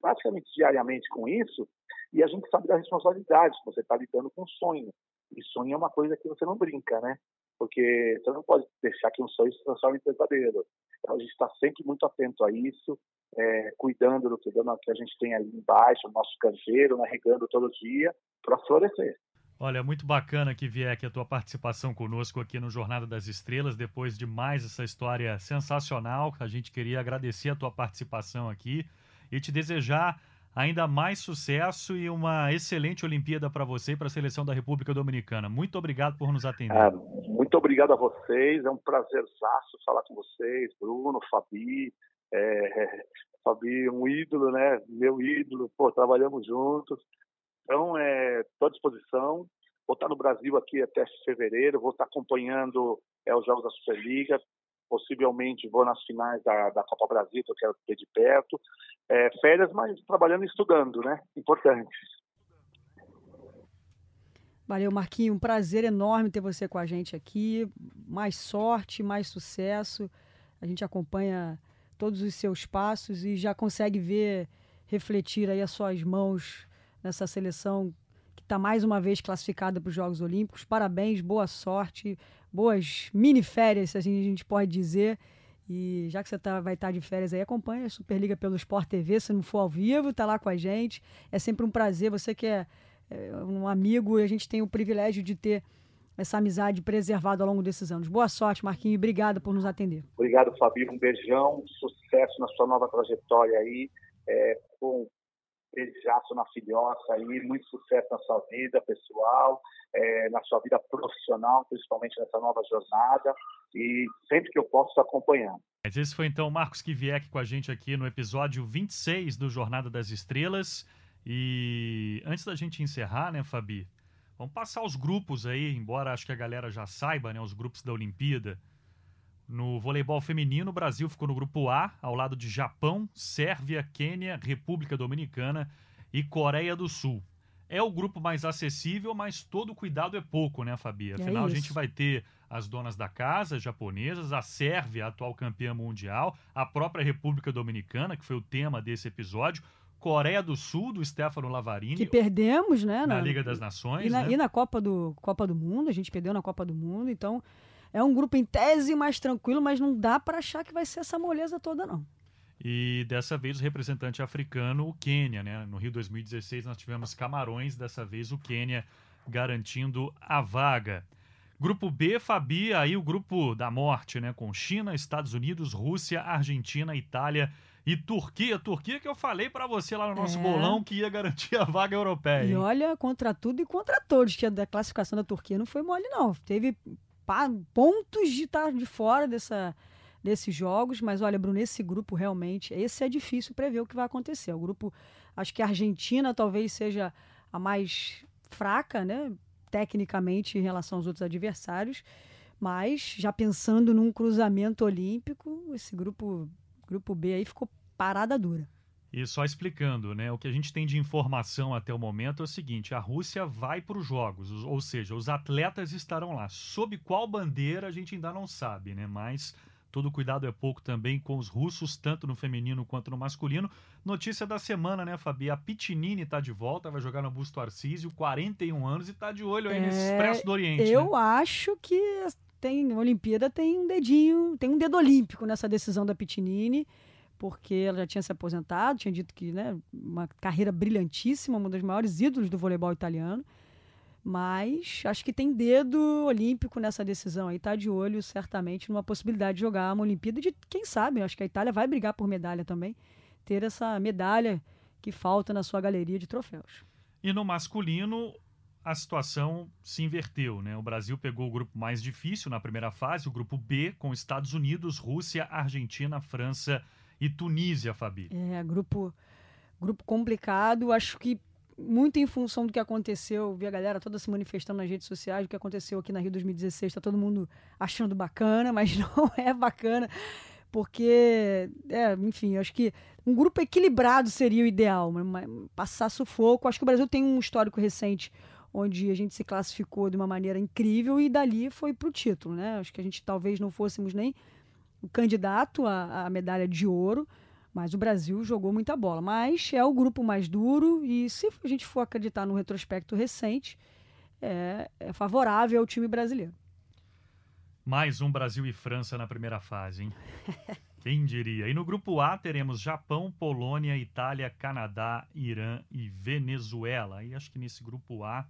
praticamente diariamente com isso e a gente sabe da responsabilidade, você está lidando com sonho. E sonho é uma coisa que você não brinca, né? Porque você não pode deixar que um sonho se transforme em pesadelo. Então, a gente está sempre muito atento a isso, é, cuidando do que, a gente tem ali embaixo, o nosso canteiro, né, regando todo dia, para florescer. Olha, muito bacana que vier aqui a tua participação conosco aqui no Jornada das Estrelas, depois de mais essa história sensacional. A gente queria agradecer a tua participação aqui e te desejar ainda mais sucesso e uma excelente Olimpíada para você e para a seleção da República Dominicana. Muito obrigado por nos atender. É, muito obrigado a vocês, é um prazerzaço falar com vocês, Bruno, Fabi, é, Fabi, um ídolo, né? Meu ídolo, pô, trabalhamos juntos. Então, estou é, à disposição. Vou estar no Brasil aqui até fevereiro, vou estar acompanhando é, os jogos da Superliga, possivelmente vou nas finais da, da Copa Brasil, que eu quero ter de perto. É, férias, mas trabalhando e estudando, né? Importante. Valeu, Marquinho. Um prazer enorme ter você com a gente aqui. Mais sorte, mais sucesso. A gente acompanha todos os seus passos e já consegue ver refletir aí as suas mãos nessa seleção está mais uma vez classificada para os Jogos Olímpicos. Parabéns, boa sorte, boas mini férias, assim a gente pode dizer. E já que você tá, vai estar tá de férias aí, acompanha a Superliga pelo Sport TV, se não for ao vivo, tá lá com a gente. É sempre um prazer, você que é, é um amigo e a gente tem o privilégio de ter essa amizade preservada ao longo desses anos. Boa sorte, Marquinhos, obrigado por nos atender. Obrigado, Fabio, um beijão, sucesso na sua nova trajetória aí, é, com beijaço na filhoça aí, muito sucesso na sua vida pessoal, é, na sua vida profissional, principalmente nessa nova jornada, e sempre que eu posso acompanhar. Esse foi então o Marcos Kiviek com a gente aqui no episódio 26 do Jornada das Estrelas. E antes da gente encerrar, né, Fabi? Vamos passar os grupos aí, embora acho que a galera já saiba, né, os grupos da Olimpíada. No voleibol feminino, o Brasil ficou no grupo A, ao lado de Japão, Sérvia, Quênia, República Dominicana e Coreia do Sul. É o grupo mais acessível, mas todo cuidado é pouco, né, Fabi? É Afinal, é a gente vai ter as donas da casa japonesas, a Sérvia, a atual campeã mundial, a própria República Dominicana, que foi o tema desse episódio, Coreia do Sul, do Stefano Lavarini. Que perdemos, né? Na, na Liga das Nações. E na, né? e na Copa, do, Copa do Mundo, a gente perdeu na Copa do Mundo, então é um grupo em tese mais tranquilo, mas não dá para achar que vai ser essa moleza toda, não. E dessa vez o representante africano, o Quênia, né? No Rio 2016 nós tivemos Camarões, dessa vez o Quênia garantindo a vaga. Grupo B, Fabi, aí o grupo da morte, né? Com China, Estados Unidos, Rússia, Argentina, Itália e Turquia. Turquia que eu falei para você lá no nosso é. bolão que ia garantir a vaga europeia. E olha, contra tudo e contra todos, que a classificação da Turquia não foi mole, não. Teve pontos de estar de fora dessa, desses jogos, mas olha, Bruno, esse grupo realmente, esse é difícil prever o que vai acontecer. O grupo, acho que a Argentina talvez seja a mais fraca, né, tecnicamente em relação aos outros adversários, mas já pensando num cruzamento olímpico, esse grupo, grupo B aí ficou parada dura. E só explicando, né? O que a gente tem de informação até o momento é o seguinte: a Rússia vai para os Jogos, ou seja, os atletas estarão lá. Sob qual bandeira a gente ainda não sabe, né? Mas todo cuidado é pouco também com os russos, tanto no feminino quanto no masculino. Notícia da semana, né, Fabi? A Pitinini está de volta, vai jogar no Busto Arcísio, 41 anos e está de olho aí é, nesse Expresso do Oriente. Eu né? acho que tem Olimpíada tem um dedinho, tem um dedo olímpico nessa decisão da Pitinini porque ela já tinha se aposentado, tinha dito que, né, uma carreira brilhantíssima, uma das maiores ídolos do voleibol italiano. Mas acho que tem dedo olímpico nessa decisão aí, tá de olho certamente numa possibilidade de jogar uma Olimpíada de quem sabe, acho que a Itália vai brigar por medalha também, ter essa medalha que falta na sua galeria de troféus. E no masculino, a situação se inverteu, né? O Brasil pegou o grupo mais difícil na primeira fase, o grupo B, com Estados Unidos, Rússia, Argentina, França Tunísia, Fabi. É, grupo, grupo complicado. Acho que muito em função do que aconteceu, vi a galera toda se manifestando nas redes sociais, o que aconteceu aqui na Rio 2016, está todo mundo achando bacana, mas não é bacana, porque, é, enfim, acho que um grupo equilibrado seria o ideal, mas passar sufoco. Acho que o Brasil tem um histórico recente onde a gente se classificou de uma maneira incrível e dali foi para o título, né? Acho que a gente talvez não fôssemos nem candidato à, à medalha de ouro, mas o Brasil jogou muita bola. Mas é o grupo mais duro e se a gente for acreditar no retrospecto recente, é, é favorável ao time brasileiro. Mais um Brasil e França na primeira fase, hein? Quem diria? E no grupo A teremos Japão, Polônia, Itália, Canadá, Irã e Venezuela. E acho que nesse grupo A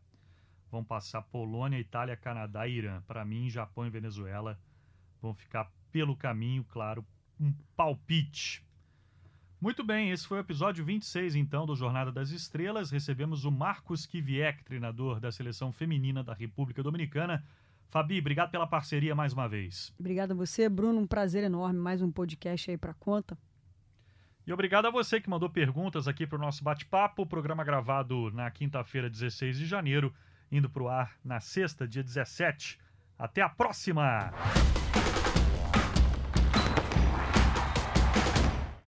vão passar Polônia, Itália, Canadá e Irã. Para mim, Japão e Venezuela vão ficar pelo caminho, claro, um palpite. Muito bem, esse foi o episódio 26, então, do Jornada das Estrelas. Recebemos o Marcos Kiviek, treinador da seleção feminina da República Dominicana. Fabi, obrigado pela parceria mais uma vez. Obrigado a você, Bruno. Um prazer enorme. Mais um podcast aí para conta. E obrigado a você que mandou perguntas aqui para o nosso bate-papo. Programa gravado na quinta-feira, 16 de janeiro, indo para o ar na sexta, dia 17. Até a próxima!